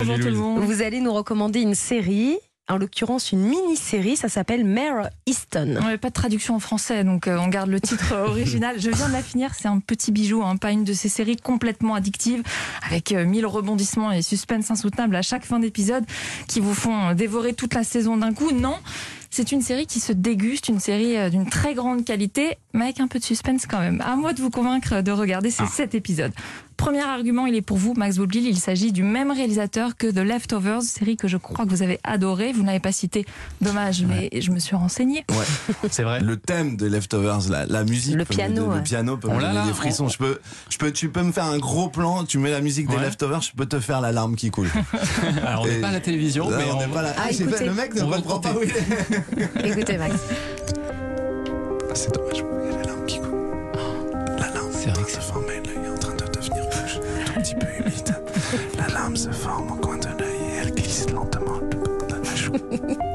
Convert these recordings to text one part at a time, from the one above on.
Bonjour tout le monde. Vous allez nous recommander une série, en l'occurrence une mini-série, ça s'appelle Mare Easton. On n'avait pas de traduction en français, donc euh, on garde le titre original. Je viens de la finir, c'est un petit bijou, hein, pas une de ces séries complètement addictives, avec euh, mille rebondissements et suspense insoutenables à chaque fin d'épisode, qui vous font dévorer toute la saison d'un coup. Non, c'est une série qui se déguste, une série euh, d'une très grande qualité, mais avec un peu de suspense quand même. À moi de vous convaincre de regarder ces sept épisodes. Premier argument, il est pour vous, Max Boublil. Il s'agit du même réalisateur que The Leftovers, série que je crois que vous avez adorée. Vous n'avez pas cité, dommage, mais je me suis renseignée. Ouais, c'est vrai. Le thème de Leftovers, la, la musique, Le piano, donner- ouais. le piano peut On me l'a donner des frissons. Je peux, je peux, tu peux me faire un gros plan, tu mets la musique des. Leftovers, je peux te faire la larme qui coule. Alors, on n'est pas à la télévision, Là, mais on on- n'est pas là. Ah, c'est écoutez. le mec ne On va le comprend pas où il est. Écoutez Max. Ah, C'est dommage, il y a la larme qui coule. La vrai que se forme, l'œil est en train de devenir rouge, un petit peu humide. La larme se forme au coin de l'œil et elle glisse lentement le long de la joue.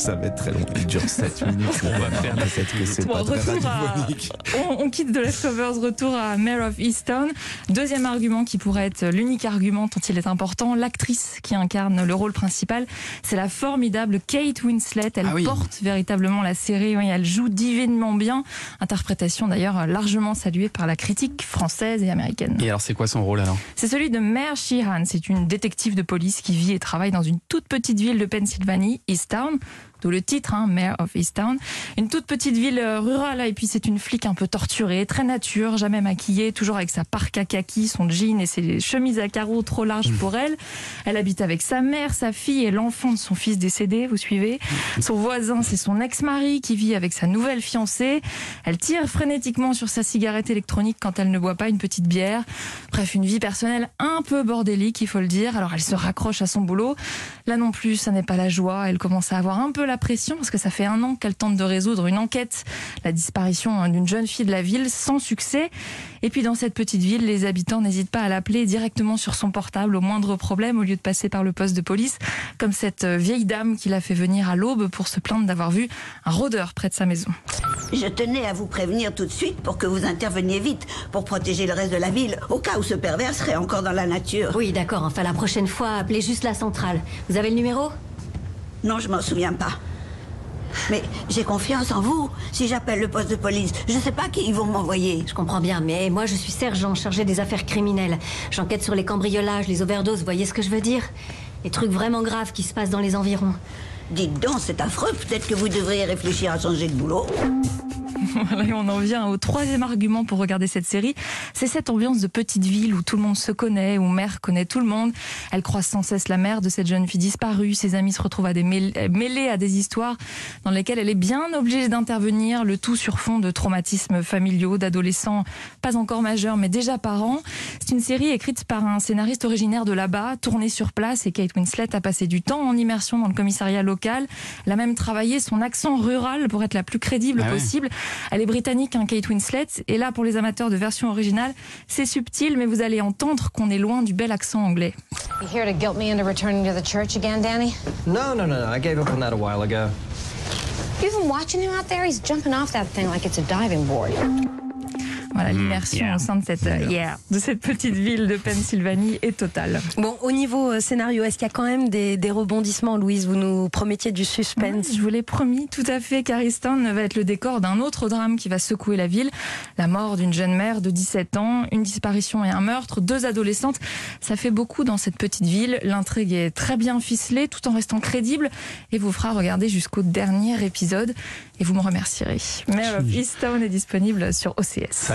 Ça va être très long, il dure 7 minutes. On va faire la cette que c'est Bon, pas très retour à- radiophonique. On, on quitte The Leftovers, retour à Mayor of Easton. Deuxième argument qui pourrait être l'unique argument tant il est important, l'actrice qui incarne le rôle principal, c'est la formidable Kate Winslet. Elle Ah oui. porte véritablement la série, oui, elle joue divinement bien. Interprétation d'ailleurs largement saluée par la critique française et américaine. Et alors, c'est quoi son rôle alors? C'est celui de Mare Sheehan. C'est une détective de police qui vit et travaille dans une toute petite ville de Pennsylvanie, Easttown. D'où le titre, hein, Mayor of Easttown. Une toute petite ville euh, rurale, et puis c'est une flic un peu torturée, très nature, jamais maquillée, toujours avec sa parka kaki, son jean et ses chemises à carreaux trop larges pour elle. Elle habite avec sa mère, sa fille et l'enfant de son fils décédé, vous suivez. Son voisin, c'est son ex-mari qui vit avec sa nouvelle fiancée. Elle tire frénétiquement sur sa cigarette électronique quand elle ne boit pas une petite bière. Bref, une vie personnelle un peu bordélique, il faut le dire. Alors elle se raccroche à son boulot. Là non plus, ça n'est pas la joie. Elle commence à avoir un peu la pression parce que ça fait un an qu'elle tente de résoudre une enquête, la disparition hein, d'une jeune fille de la ville, sans succès. Et puis dans cette petite ville, les habitants n'hésitent pas à l'appeler directement sur son portable au moindre problème au lieu de passer par le poste de police, comme cette euh, vieille dame qui l'a fait venir à l'aube pour se plaindre d'avoir vu un rôdeur près de sa maison. Je tenais à vous prévenir tout de suite pour que vous interveniez vite, pour protéger le reste de la ville, au cas où ce pervers serait encore dans la nature. Oui, d'accord. Enfin, la prochaine fois, appelez juste la centrale. Vous avez le numéro? Non, je m'en souviens pas. Mais j'ai confiance en vous. Si j'appelle le poste de police, je sais pas qui ils vont m'envoyer. Je comprends bien, mais moi, je suis sergent chargé des affaires criminelles. J'enquête sur les cambriolages, les overdoses, vous voyez ce que je veux dire? Les trucs vraiment graves qui se passent dans les environs. Dites donc, c'est affreux. Peut-être que vous devriez réfléchir à changer de boulot. Voilà, on en vient au troisième argument pour regarder cette série. C'est cette ambiance de petite ville où tout le monde se connaît, où mère connaît tout le monde. Elle croise sans cesse la mère de cette jeune fille disparue. Ses amis se retrouvent à des euh, mêlés à des histoires dans lesquelles elle est bien obligée d'intervenir, le tout sur fond de traumatismes familiaux, d'adolescents pas encore majeurs mais déjà parents. C'est une série écrite par un scénariste originaire de là-bas, tournée sur place et Kate Winslet a passé du temps en immersion dans le commissariat local. Elle a même travaillé son accent rural pour être la plus crédible Ah possible. Elle est britannique, hein, Kate Winslet. Et là, pour les amateurs de version originale, c'est subtil, mais vous allez entendre qu'on est loin du bel accent anglais. You here to guilt me into returning to the church again, Danny? No, no, no, no. I gave up on that a while ago. You've been watching him out there? He's jumping off that thing like it's a diving board. Voilà, l'immersion yeah. au sein de cette, euh, yeah, de cette petite ville de Pennsylvanie est totale. Bon, au niveau euh, scénario, est-ce qu'il y a quand même des, des rebondissements, Louise? Vous nous promettiez du suspense. Je vous l'ai promis, tout à fait. Cariston va être le décor d'un autre drame qui va secouer la ville. La mort d'une jeune mère de 17 ans, une disparition et un meurtre, deux adolescentes. Ça fait beaucoup dans cette petite ville. L'intrigue est très bien ficelée tout en restant crédible et vous fera regarder jusqu'au dernier épisode et vous me remercierez. Mare of Easttown est disponible sur OCS.